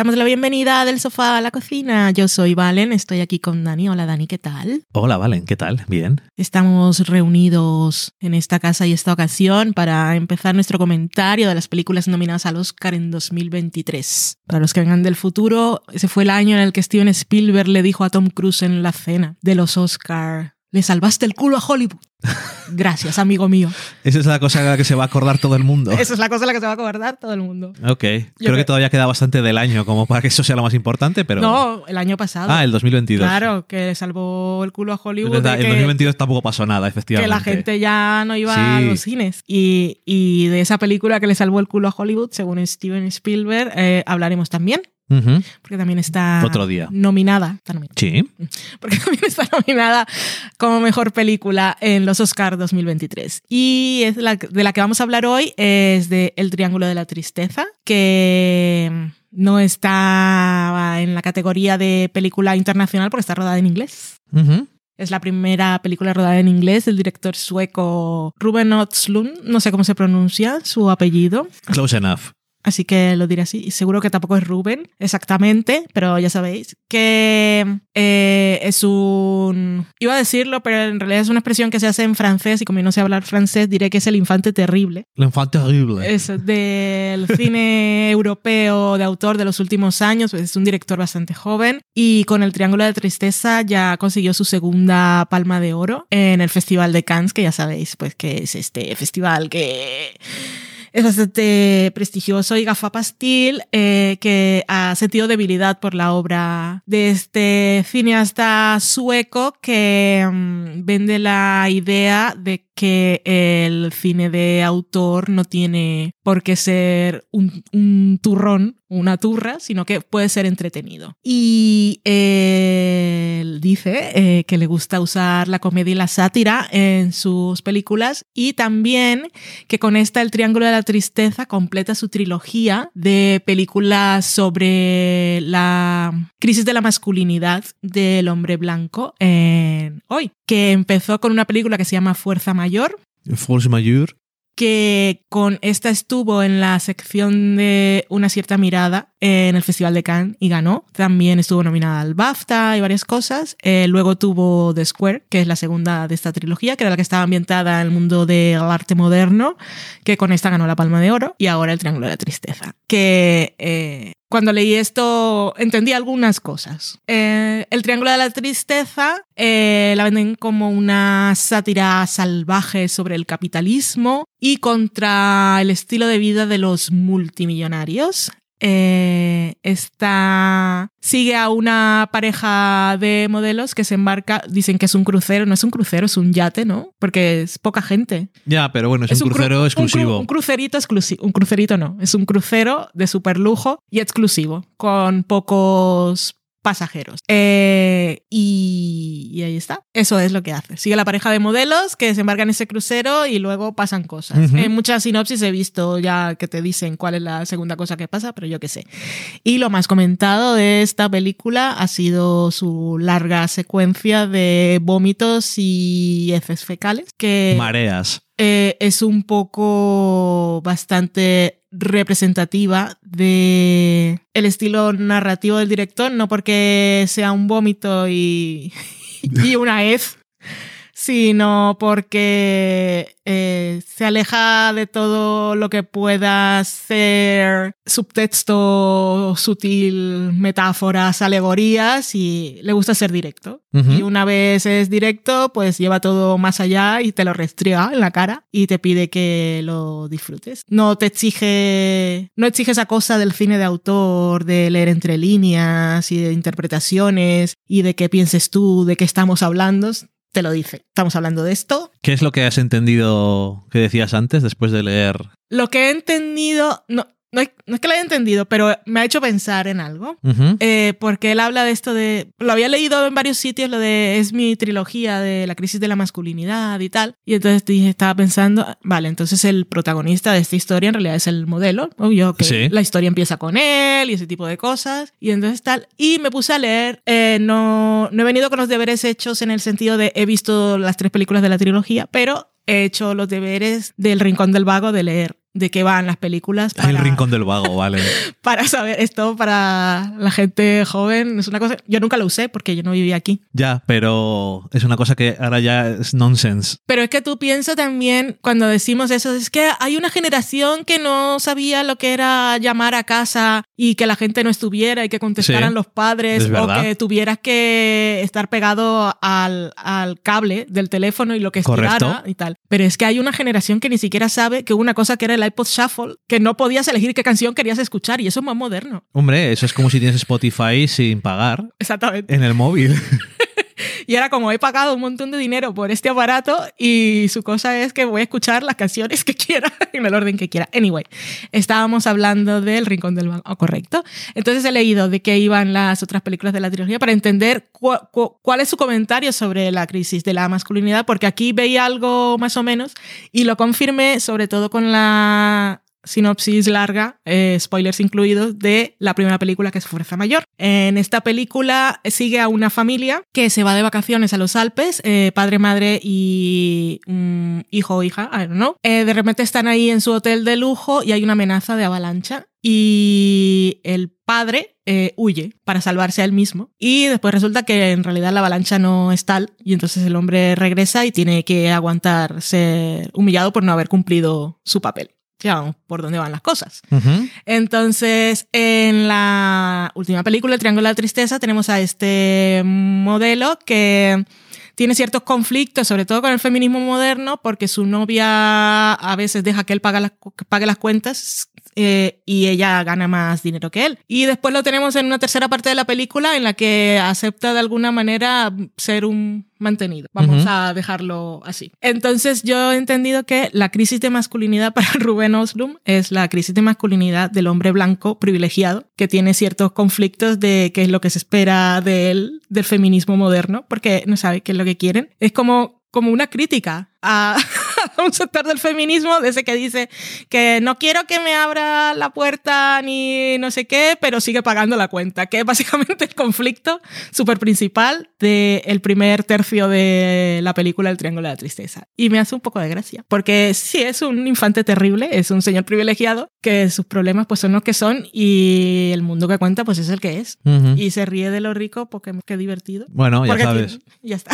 damos la bienvenida del sofá a la cocina. Yo soy Valen, estoy aquí con Dani. Hola, Dani, ¿qué tal? Hola, Valen, ¿qué tal? Bien. Estamos reunidos en esta casa y esta ocasión para empezar nuestro comentario de las películas nominadas al Oscar en 2023. Para los que vengan del futuro, ese fue el año en el que Steven Spielberg le dijo a Tom Cruise en la cena de los Oscar le salvaste el culo a Hollywood. Gracias, amigo mío. Esa es la cosa a la que se va a acordar todo el mundo. Esa es la cosa a la que se va a acordar todo el mundo. Ok. Creo que todavía queda bastante del año como para que eso sea lo más importante, pero. No, el año pasado. Ah, el 2022. Claro, que le salvó el culo a Hollywood. En el 2022 tampoco pasó nada, efectivamente. Que la gente ya no iba a los cines. Y, de esa película que le salvó el culo a Hollywood, según Steven Spielberg, eh, hablaremos también. Porque también está Otro día. nominada. Sí. Porque también está nominada como mejor película en los Oscars 2023. Y es la, de la que vamos a hablar hoy es de El Triángulo de la Tristeza, que no está en la categoría de película internacional porque está rodada en inglés. Es la primera película rodada en inglés del director sueco Ruben Östlund, no sé cómo se pronuncia su apellido. Close enough. Así que lo diré así. Y seguro que tampoco es Rubén, exactamente, pero ya sabéis que eh, es un... Iba a decirlo, pero en realidad es una expresión que se hace en francés y como yo no sé hablar francés, diré que es el infante terrible. El infante terrible. Es del cine europeo de autor de los últimos años, pues es un director bastante joven y con El Triángulo de Tristeza ya consiguió su segunda palma de oro en el Festival de Cannes, que ya sabéis, pues que es este festival que es bastante prestigioso y gafapastil eh, que ha sentido debilidad por la obra de este cineasta sueco que mm, vende la idea de que el cine de autor no tiene por qué ser un, turrón, una turra, sino que puede ser entretenido. Y él dice eh, que le gusta usar la comedia y la sátira en sus películas y también que con esta El Triángulo de la Tristeza completa su trilogía de películas sobre la crisis de la masculinidad del hombre blanco en hoy, que empezó con una película que se llama Fuerza Mayor. Fuerza Mayor que con esta estuvo en la sección de Una cierta mirada en el Festival de Cannes y ganó. También estuvo nominada al BAFTA y varias cosas. Eh, luego tuvo The Square, que es la segunda de esta trilogía, que era la que estaba ambientada en el mundo del arte moderno, que con esta ganó la Palma de Oro. Y ahora El Triángulo de la Tristeza, que eh, cuando leí esto entendí algunas cosas. Eh, el Triángulo de la Tristeza la venden como una sátira salvaje sobre el capitalismo y contra el estilo de vida de los multimillonarios. Eh, está, sigue a una pareja de modelos que se embarca, dicen que es un crucero, no es un crucero, es un yate, ¿no? Porque es poca gente. Ya, pero bueno, es, un, crucero exclusivo. Un, crucerito exclusivo, un crucerito no, es un crucero de super lujo y exclusivo, con pocos pasajeros. Eh, y, ahí está. Eso es lo que hace. Sigue la pareja de modelos que se embarcan en ese crucero y luego pasan cosas. En muchas sinopsis he visto ya que te dicen cuál es la segunda cosa que pasa, pero yo qué sé. Y lo más comentado de esta película ha sido su larga secuencia de vómitos y heces fecales. Que Mareas. Eh, es un poco bastante representativa de el estilo narrativo del director, no porque sea un vómito y, y una hez, sino porque eh, se aleja de todo lo que pueda ser subtexto sutil, metáforas, alegorías y le gusta ser directo. Y una vez es directo, pues lleva todo más allá y te lo restriega en la cara y te pide que lo disfrutes. No te exige, no exige esa cosa del cine de autor, de leer entre líneas y de interpretaciones y de qué pienses tú, de qué estamos hablando te lo dice. Estamos hablando de esto. ¿Qué es lo que has entendido que decías antes después de leer? Lo que he entendido, no, no, es que lo haya entendido, pero me ha hecho pensar en algo. Eh, porque él habla de esto de. Lo había leído en varios sitios, lo de. Es mi trilogía de la crisis de la masculinidad y tal. Y entonces dije, estaba pensando, vale, entonces el protagonista de esta historia en realidad es el modelo. Obvio que la historia empieza con él y ese tipo de cosas. Y entonces tal. Y me puse a leer. Eh, no, no he venido con los deberes hechos en el sentido de he visto las tres películas de la trilogía, pero he hecho los deberes del Rincón del Vago de leer de qué van las películas. El rincón del vago, vale. para saber esto para la gente joven es una cosa. Yo nunca lo usé porque yo no vivía aquí. Ya, pero es una cosa que ahora ya es nonsense. Pero es que tú piensas también cuando decimos eso, es que hay una generación que no sabía lo que era llamar a casa y que la gente no estuviera y que contestaran los padres o que tuvieras que estar pegado al, al, cable del teléfono y lo que estirara y tal. Pero es que hay una generación que ni siquiera sabe que una cosa que era el iPod Shuffle, que no podías elegir qué canción querías escuchar y eso es más moderno. Hombre, eso es como si tienes Spotify sin pagar. Exactamente. En el móvil. Y era como he pagado un montón de dinero por este aparato y su cosa es que voy a escuchar las canciones que quiera en el orden que quiera. Anyway, estábamos hablando del Rincón del Banco, correcto. Entonces he leído de qué iban las otras películas de la trilogía para entender cuál es su comentario sobre la crisis de la masculinidad, porque aquí veía algo más o menos y lo confirmé sobre todo con la sinopsis larga, eh, spoilers incluidos, de la primera película que es Fuerza Mayor. En esta película sigue a una familia que se va de vacaciones a los Alpes, eh, padre, madre y hijo o hija, I don't know. Eh, de repente están ahí en su hotel de lujo y hay una amenaza de avalancha y el padre huye para salvarse a él mismo y después resulta que en realidad la avalancha no es tal y entonces el hombre regresa y tiene que aguantar ser humillado por no haber cumplido su papel ya por dónde van las cosas. Entonces, en la última película, El Triángulo de la Tristeza, tenemos a este modelo que tiene ciertos conflictos, sobre todo con el feminismo moderno, porque su novia a veces deja que él pague las, pague las cuentas eh, y ella gana más dinero que él. Y después lo tenemos en una tercera parte de la película en la que acepta de alguna manera ser un mantenido. Vamos a dejarlo así. Entonces yo he entendido que la crisis de masculinidad para Rubén Oslum es la crisis de masculinidad del hombre blanco privilegiado que tiene ciertos conflictos de qué es lo que se espera de él, del feminismo moderno, porque no sabe qué es lo que quieren. Es como, como una crítica a, un sector del feminismo de ese que dice que no quiero que me abra la puerta ni no sé qué, pero sigue pagando la cuenta, que es básicamente el conflicto súper principal del primer tercio de la película El Triángulo de la Tristeza. Y me hace un poco de gracia, porque sí, es un infante terrible, es un señor privilegiado, que sus problemas pues son los que son y el mundo que cuenta pues es el que es. Y se ríe de lo rico porque qué divertido. Bueno, ya sabes. ya está.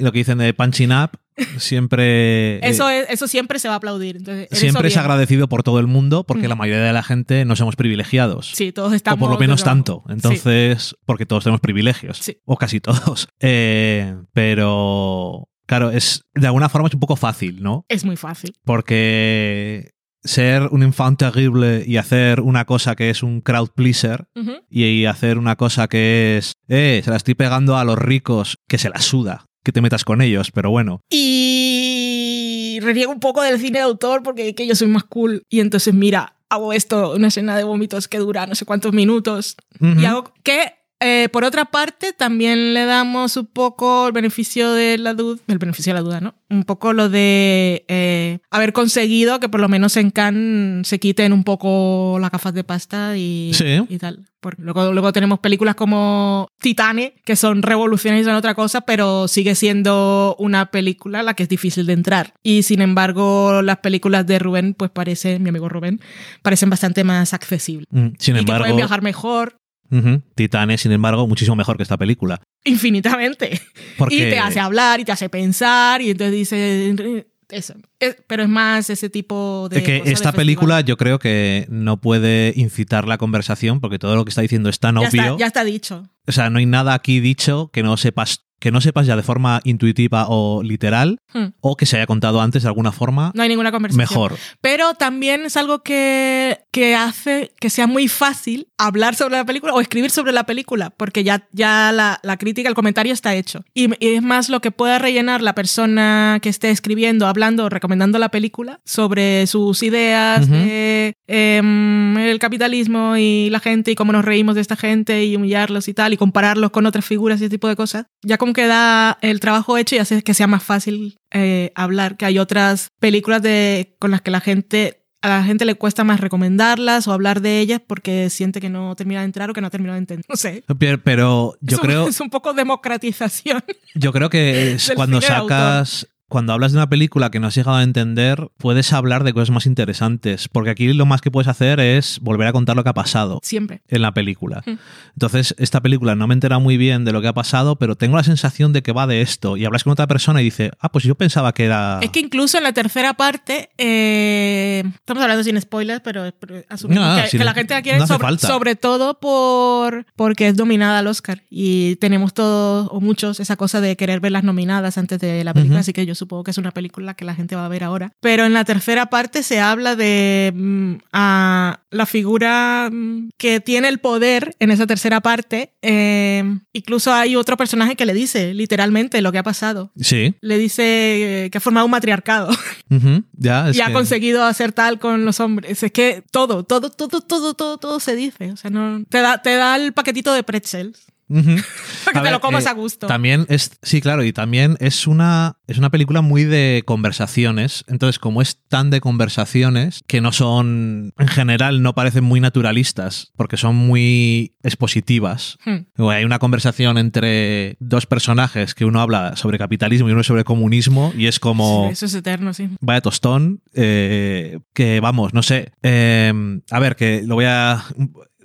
lo que dicen de punching up siempre... Eh, eso, eso siempre se va a aplaudir. siempre es agradecido por todo el mundo porque la mayoría de la gente no somos privilegiados. Sí, todos estamos... O por lo menos tanto. Entonces, porque todos tenemos privilegios. O casi todos. Eh, pero... Claro, es de alguna forma es un poco fácil, ¿no? Es muy fácil. Porque ser un infante terrible y hacer una cosa que es un crowd pleaser y hacer una cosa que es, eh, se la estoy pegando a los ricos, que se la suda que te metas con ellos, pero bueno. Y reniego un poco del cine de autor porque que yo soy más cool. Y entonces, mira, hago esto, una escena de vómitos que dura no sé cuántos minutos. Y hago que eh, por otra parte, también le damos un poco el beneficio de la duda, el beneficio de la duda, ¿no? Un poco lo de eh, haber conseguido que por lo menos en Cannes se quiten un poco las gafas de pasta y, y tal. Porque luego, luego tenemos películas como Titane, que son revolucionarias en otra cosa, pero sigue siendo una película a la que es difícil de entrar. Y sin embargo, las películas de Rubén, pues parece, mi amigo Rubén, parecen bastante más accesibles. Mm, sin y embargo, que pueden viajar mejor. Titane, sin embargo, muchísimo mejor que esta película. Infinitamente. Y te hace hablar y te hace pensar y entonces dice eso. pero es más ese tipo de. que esta película yo creo que no puede incitar la conversación porque todo lo que está diciendo es tan obvio. ya está dicho. O sea, no hay nada aquí dicho que no sepas que no sepas ya de forma intuitiva o literal hmm. o que se haya contado antes de alguna forma. No hay ninguna conversación. Mejor. Pero también es algo que, que hace que sea muy fácil hablar sobre la película o escribir sobre la película, porque ya, ya la, la crítica, el comentario está hecho. Y, es más lo que pueda rellenar la persona que esté escribiendo, hablando recomendando la película sobre sus ideas de em, el capitalismo y la gente y cómo nos reímos de esta gente y humillarlos y tal y compararlos con otras figuras y ese tipo de cosas. Ya como queda el trabajo hecho y hace que sea más fácil eh, hablar, que hay otras películas de, con las que la gente a la gente le cuesta más recomendarlas o hablar de ellas porque siente que no termina de entrar o que no termina de entender. No sé. Pero yo creo. Es un poco democratización. Yo creo que es cuando sacas cuando hablas de una película que no has llegado a entender, puedes hablar de cosas más interesantes, porque aquí lo más que puedes hacer es volver a contar lo que ha pasado. Siempre. En la película. Mm. Entonces, esta película no me entera muy bien de lo que ha pasado, pero tengo la sensación de que va de esto. Y hablas con otra persona y dice, ah, pues yo pensaba que era... Es que incluso en la tercera parte, eh, estamos hablando sin spoilers, pero, pero asumimos No, que, la gente la quiere sobre, todo por porque es nominada al Oscar. Y tenemos todos, o muchos, esa cosa de querer ver las nominadas antes de la película, así que yo supongo que es una película que la gente va a ver ahora. Pero en la tercera parte se habla de mm, a la figura mm, que tiene el poder en esa tercera parte. eh, incluso hay otro personaje que le dice literalmente lo que ha pasado. Sí. Le dice eh, que ha formado un matriarcado Ujú, Ya, es y ha que- conseguido hacer tal con los hombres. Es que todo, todo, todo, todo, todo, todo se dice. O sea, no te da, te da el paquetito de pretzels Ujú. para que A te ver, lo comas eh, a gusto. También es, sí, claro, y también es una, es una película muy de conversaciones. Entonces, como es tan de conversaciones, que no son, en general, no parecen muy naturalistas, porque son muy expositivas. Hmm. Hay una conversación entre dos personajes que uno habla sobre capitalismo y uno sobre comunismo, y es como. Sí, eso es eterno, sí. Vaya tostón, eh, que vamos, no sé. eh, a ver, que lo voy a.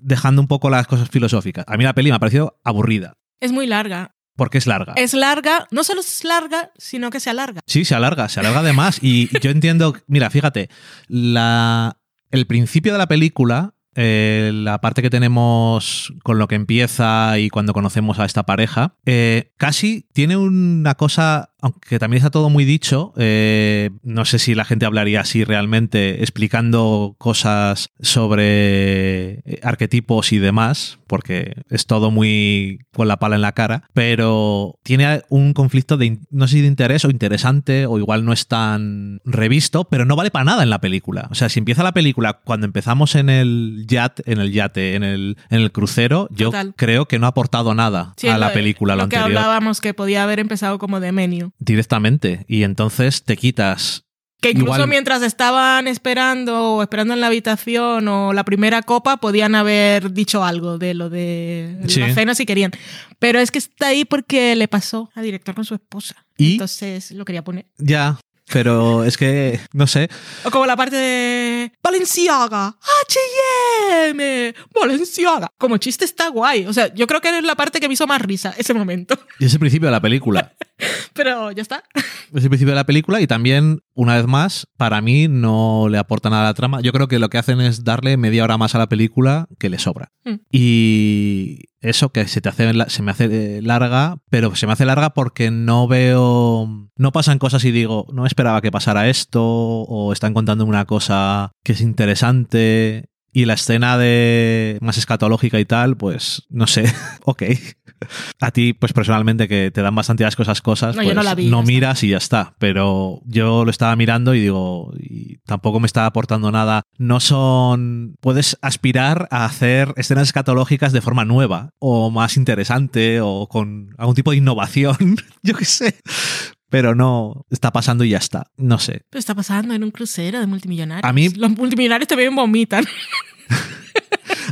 dejando un poco las cosas filosóficas. A mí la peli me ha parecido aburrida, Es muy larga. porque es larga. Es larga, no solo es larga, sino que se alarga. Sí, se alarga, se alarga de más. Y yo entiendo, mira, fíjate, la, el principio de la película, eh, la parte que tenemos con lo que empieza y cuando conocemos a esta pareja, eh, casi tiene una cosa, aunque también está todo muy dicho, eh, no sé si la gente hablaría así realmente, explicando cosas sobre eh, arquetipos y demás, porque es todo muy con la pala en la cara, pero tiene un conflicto de, no sé si de interés o interesante, o igual no es tan revisto, pero no vale para nada en la película. O sea, si empieza la película cuando empezamos en el yate, en el yate, en el, en el crucero, yo Total. creo que no ha aportado nada Sí, a la lo- película, lo, lo que anterior. hablábamos que podía haber empezado como de menú. Directamente. Y entonces te quitas Que incluso Igual- mientras estaban esperando o esperando en la habitación o la primera copa, podían haber dicho algo de lo de Sí. la cena si querían. Pero es que está ahí porque le pasó al director con su esposa. ¿Y? Entonces lo quería poner. ya. Pero es que, no sé, O como la parte de Valenciaga, H&M, Valenciaga. Como chiste está guay. O sea, yo creo que es la parte que me hizo más risa ese momento. y es el principio de la película. Pero ya está. Es el principio de la película y también, una vez más, para mí no le aporta nada a la trama. Yo creo que lo que hacen es darle media hora más a la película que le sobra. Mm. Y eso que se te hace se me hace eh, larga, pero se me hace larga porque no veo no pasan cosas y digo, no esperaba que pasara esto o están contando una cosa que es interesante y la escena de más escatológica y tal, pues no sé, ok. A ti, pues personalmente, que te dan bastante asco esas cosas, No, pues no la vi, miras y ya está. Pero yo lo estaba mirando y digo, y tampoco me está aportando nada. No son. Puedes aspirar a hacer escenas escatológicas de forma nueva, o más interesante, o con algún tipo de innovación. yo qué sé. Pero no, está pasando y ya está. No sé. Pero está pasando en un crucero de multimillonarios. A mí- Los multimillonarios también vomitan.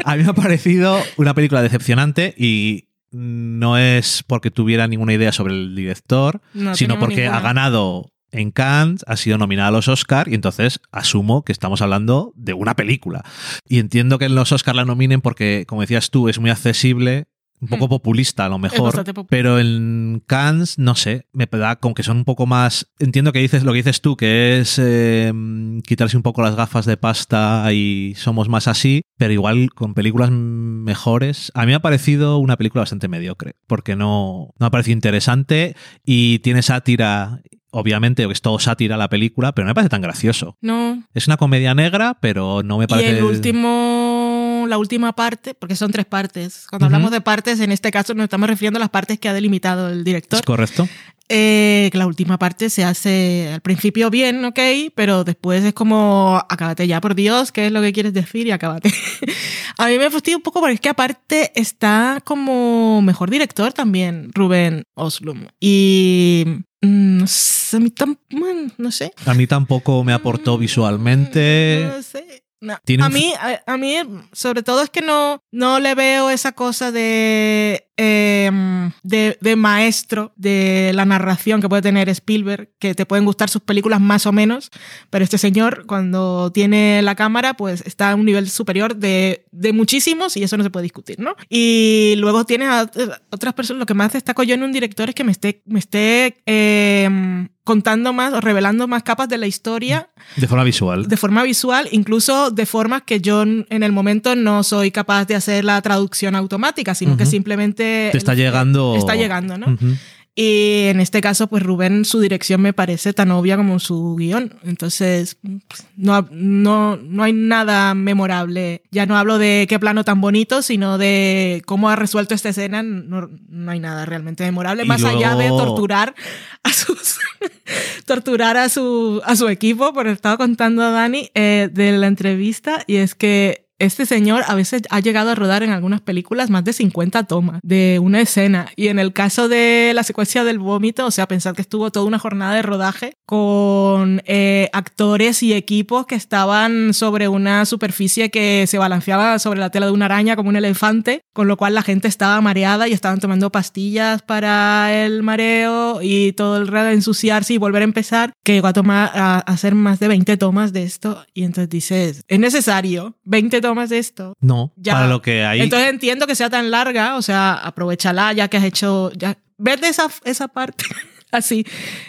A mí me ha parecido una película decepcionante y no es porque tuviera ninguna idea sobre el director, No sino porque ninguna. ha ganado en Cannes, ha sido nominada a los Oscar y entonces asumo que estamos hablando de una película. Y entiendo que en los Oscar la nominen porque, como decías tú, es muy accesible. Un poco populista a lo mejor, pero en Cannes, no sé, me da como que son un poco más... Entiendo que dices lo que dices tú, que es eh, quitarse un poco las gafas de pasta y somos más así, pero igual con películas mejores. A mí me ha parecido una película bastante mediocre, porque no, no me ha parecido interesante y tiene sátira, obviamente, es todo sátira la película, pero no me parece tan gracioso. No. Es una comedia negra, pero no me Y parece... el último, la última parte, porque son tres partes. Cuando Ujú. hablamos de partes, en este caso nos estamos refiriendo a las partes que ha delimitado el director. ¿Es correcto? Eh, que la última parte se hace al principio bien, ok, pero después es como, acábate ya, por Dios, ¿qué es lo que quieres decir? Y acábate. a mí me fastidia un poco porque es que aparte está como mejor director también, Rubén Oslum. Y mm, no sé, a mí bueno, no sé. A mí tampoco me aportó Mm, visualmente. No sé. No. A mí, a, a mí, sobre todo es que no, no le veo esa cosa de, eh, de, de maestro de la narración que puede tener Spielberg, que te pueden gustar sus películas más o menos, pero este señor cuando tiene la cámara pues está a un nivel superior de, de muchísimos y eso no se puede discutir, ¿no? Y luego tienes a ot- otras personas, lo que más destaco yo en un director es que me esté, me esté eh, contando más o revelando más capas de la historia De forma visual. de forma visual, incluso de formas que yo en el momento no soy capaz de hacer la traducción automática, sino que simplemente Te está llegando. está llegando, ¿no? Y en este caso, pues Rubén, su dirección me parece tan obvia como su guion. Entonces, pues, no, no, no hay nada memorable. Ya no hablo de qué plano tan bonito, sino de cómo ha resuelto esta escena. No, no hay nada realmente memorable, Y más allá de torturar a sus torturar a su, a su equipo, por estaba contando a Dani eh, de la entrevista, y es que este señor a veces ha llegado a rodar en algunas películas más de 50 tomas de una escena. Y en el caso de la secuencia del vómito, o sea, pensar que estuvo toda una jornada de rodaje con eh, actores y equipos que estaban sobre una superficie que se balanceaba sobre la tela de una araña como un elefante, con lo cual la gente estaba mareada y estaban tomando pastillas para el mareo y todo el rato ensuciarse y volver a empezar, que llegó a, tomar, a hacer más de 20 tomas de esto. Y entonces dices, ¿es necesario 20 esto? No, Ya. para lo que hay. Entonces entiendo que sea tan larga, o sea, aprovechala ya que has hecho, ya, ver de esa, esa parte así.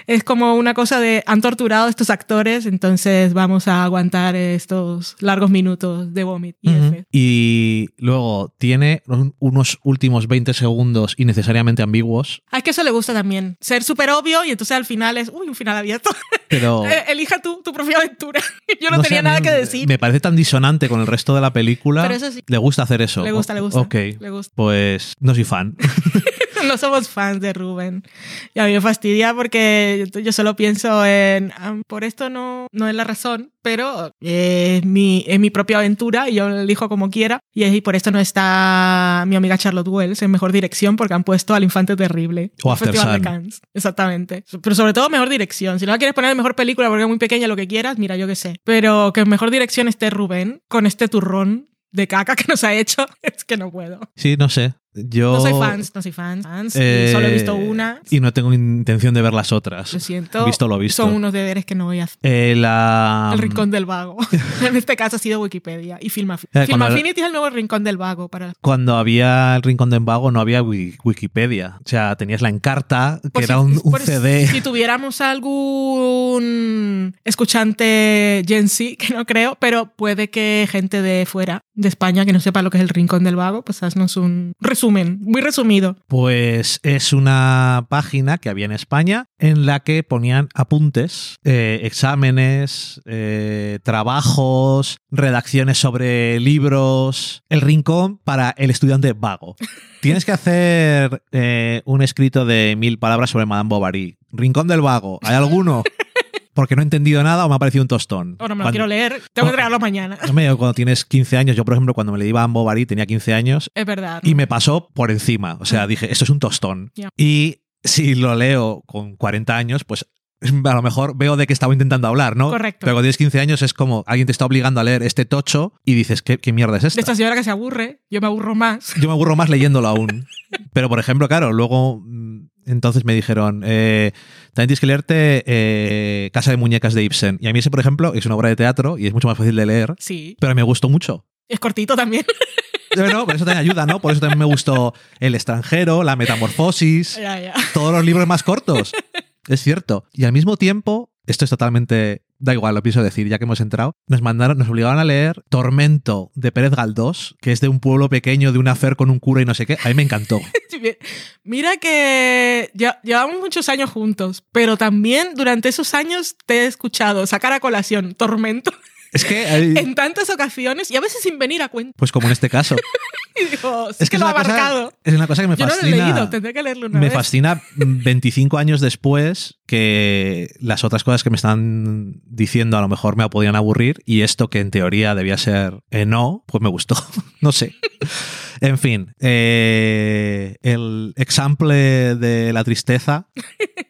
Es como una cosa de, han torturado a estos actores, entonces vamos a aguantar estos largos minutos de vómito y Ujú. F. Y luego tiene un- unos últimos 20 segundos innecesariamente ambiguos, A que eso le gusta también, ser súper obvio y entonces al final es, uy, un final abierto. pero... Eh, Elija tú tu propia aventura. Yo no, no tenía nada que decir. Me parece tan disonante con el resto de la película. Pero eso sí. Le gusta hacer eso. Le gusta, le gusta. Ok. Le gusta. Pues no soy fan. no somos fans de Rubén. Y a mí me fastidia porque yo, solo pienso en, ah, por esto no, no es la razón, pero es mi, es mi propia aventura y yo lo elijo como quiera. Y, es- y por esto no está mi amiga Charlotte Wells en mejor dirección porque han puesto al infante terrible. O After Festival de. Cannes. Exactamente. Pero sobre todo mejor dirección. Si no la quieres poner en mejor película porque es muy pequeña, lo que quieras, mira, yo qué sé. Pero que en mejor dirección esté Rubén con este turrón de caca que nos ha hecho, es que no puedo. Sí, no sé. Yo... No soy fans, no soy fans. eh, solo he visto una. Y no tengo intención de ver las otras. Lo siento. Visto lo visto. Son unos deberes que no voy a hacer. Eh, la... El rincón del vago. en este caso ha sido Wikipedia y Film, Affinity. Eh, Film Affinity es el nuevo rincón del vago para Cuando había el Rincón de Vago no había wi- Wikipedia. O sea, tenías la encarta, que Por era si- un, CD. Si tuviéramos algún escuchante Gen Z, que no creo, pero puede que gente de fuera, de España, que no sepa lo que es el Rincón del Vago, pues haznos un resumen, muy resumido. Pues es una página que había en España en la que ponían apuntes, eh, exámenes, eh, trabajos, redacciones sobre libros, el rincón para el estudiante vago. Tienes que hacer eh, un escrito de mil palabras sobre Madame Bovary. Rincón del vago. ¿Hay alguno? Porque no he entendido nada o me ha parecido un tostón. Ahora me lo Cuando- quiero leer, tengo que entregarlo mañana. Hombre, cuando tienes 15 años, yo por ejemplo cuando me leí Madame Bovary tenía 15 años Es verdad. y me pasó por encima. O sea, dije, esto es un tostón. Y si lo leo con 40 años, pues a lo mejor veo de qué estaba intentando hablar, ¿no? Correcto. Pero cuando tienes 15 años es como alguien te está obligando a leer este tocho y dices, ¿qué, qué mierda es De esta? esta señora que se aburre, yo me aburro más. Yo me aburro más leyéndolo aún. Pero, por ejemplo, claro, luego mm, entonces me dijeron, eh, también tienes que leerte eh, Casa de Muñecas de Ibsen. Y a mí ese, por ejemplo, es una obra de teatro y es mucho más fácil de leer, Sí. pero me gustó mucho. Es cortito también. Bueno, por eso también ayuda, ¿no? Por eso también me gustó El extranjero, La metamorfosis, ya, ya. todos los libros más cortos. Es cierto. Y al mismo tiempo, esto es totalmente. Da igual, lo pienso decir, ya que hemos entrado. Nos mandaron, nos obligaban a leer Tormento de Pérez Galdós, que es de un pueblo pequeño, de una fer con un cura y no sé qué. A mí me encantó. Mira que llevamos muchos años juntos, pero también durante esos años te he escuchado sacar a colación Tormento Es que. hay- en tantas ocasiones y a veces sin venir a cuenta. Pues como en este caso. Y digo, sí que, lo ha marcado. es una cosa que me Yo fascina. no lo he leído, tendré que leerlo una me vez. fascina 25 años después que las otras cosas que me están diciendo a lo mejor me podían aburrir y esto que en teoría debía ser eh, no, pues me gustó. no sé. En fin, eh, el example de la tristeza,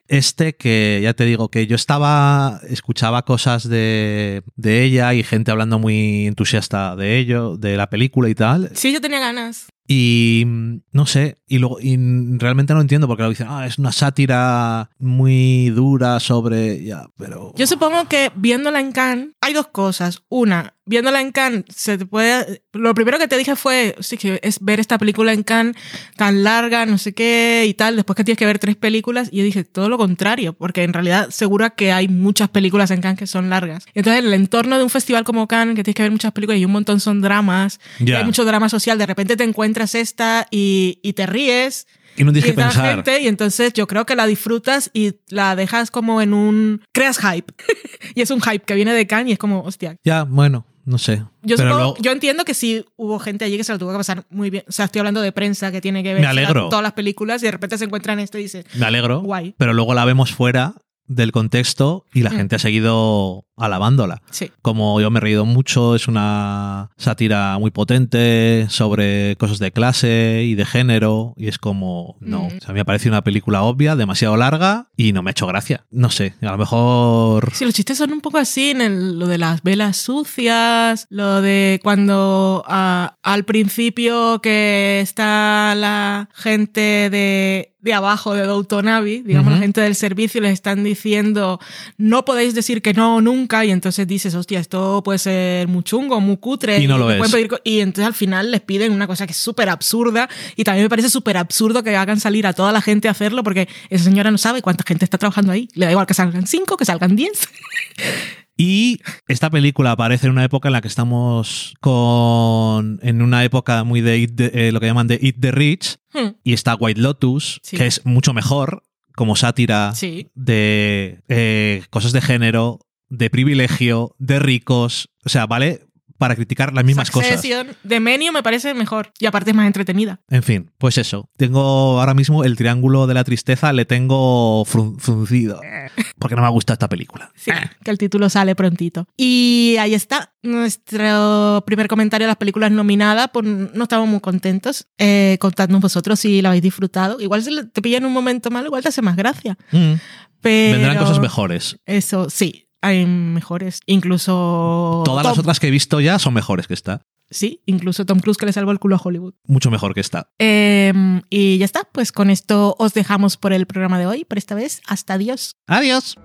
este que ya te digo que yo estaba, escuchaba cosas de, de ella y gente hablando muy entusiasta de ello, de la película y tal, Sí, yo tenía ganas. y mm, no sé, y luego y realmente no entiendo porque lo dicen, ah, es una sátira muy dura sobre. Ya, pero. Yo supongo que viéndola en Cannes hay dos cosas. Una, viéndola en Cannes, se te puede. Lo primero que te dije fue, sí, que es ver esta película en Cannes tan larga, no sé qué y tal. Después que tienes que ver tres películas, y yo dije todo lo contrario, porque en realidad segura que hay muchas películas en Cannes que son largas. Entonces, en el entorno de un festival como Cannes, que tienes que ver muchas películas y un montón son dramas, y Ya. hay mucho drama social, de repente te encuentras esta y, y te ríes. Y no tienes que pensar. gente, y entonces yo creo que la disfrutas y la dejas como en un... Creas hype. y es un hype que viene de Cannes y es como, hostia. Ya, bueno, no sé. Yo, pero supongo- luego- yo entiendo que sí hubo gente allí que se lo tuvo que pasar muy bien. O sea, estoy hablando de prensa que tiene que ver alegro. todas las películas y de repente se encuentran esto y dice, me alegro. Guay. Pero luego la vemos fuera del contexto y la Mm. gente ha seguido alabándola. sí. Como yo me he reído mucho, es una sátira muy potente sobre cosas de clase y de género. Y es como, no. Mm. O sea, me parece una película obvia, demasiado larga y no me ha hecho gracia. No sé, a lo mejor. Sí, los chistes son un poco así en el- lo de las velas sucias, lo de cuando ah, al principio que está la gente de, de abajo de Downton Abbey, digamos Ujú. la gente del servicio, les están diciendo no podéis decir que no nunca y entonces dices, hostia, esto puede ser muy chungo, muy cutre. Y no lo es. pedir y entonces al final les piden una cosa que es súper absurda y también me parece súper absurdo que hagan salir a toda la gente a hacerlo porque esa señora no sabe cuánta gente está trabajando ahí. Le da igual que salgan cinco, que salgan diez. Y esta película aparece en una época en la que estamos con. en una época muy de, Eat the- eh, lo que llaman de Eat the Rich. Hmm. Y está White Lotus, Sí. que es mucho mejor como sátira Sí. de eh, cosas de género, de privilegio, de ricos. O sea, ¿vale? Para criticar las mismas cosas. Succession, de Menio me parece mejor y aparte es más entretenida. En fin, pues eso. Tengo ahora mismo el triángulo de la tristeza, le tengo frun- fruncido. Porque no me gusta esta película. Sí, que el título sale prontito. Y ahí está nuestro primer comentario de las películas nominadas. Pues no estamos muy contentos. Eh, contadnos vosotros si la habéis disfrutado. Igual si te pilla en un momento malo, igual te hace más gracia. Mm. Pero Vendrán cosas mejores. Eso, sí. Hay mejores. Incluso. Todas Tom- las otras que he visto ya son mejores que esta. Sí, incluso Tom Cruise que le salvó el culo a Hollywood. Mucho mejor que esta. Eh, y ya está. Pues con esto os dejamos por el programa de hoy. Por esta vez, hasta adiós. Adiós.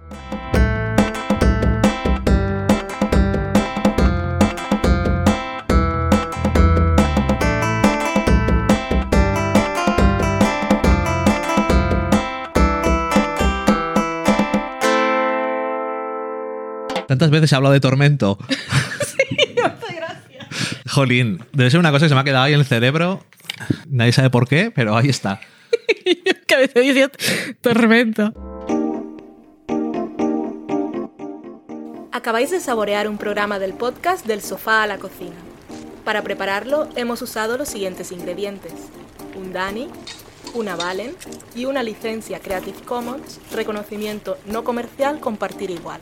Tantas veces he hablado de tormento. Jolín, debe ser una cosa que se me ha quedado ahí en el cerebro. Nadie sabe por qué, pero ahí está. que a veces dice tormento. Acabáis de saborear un programa del podcast Del sofá a la cocina. Para prepararlo hemos usado los siguientes ingredientes. Un Dani, una Valen y una licencia Creative Commons, reconocimiento no comercial compartir igual.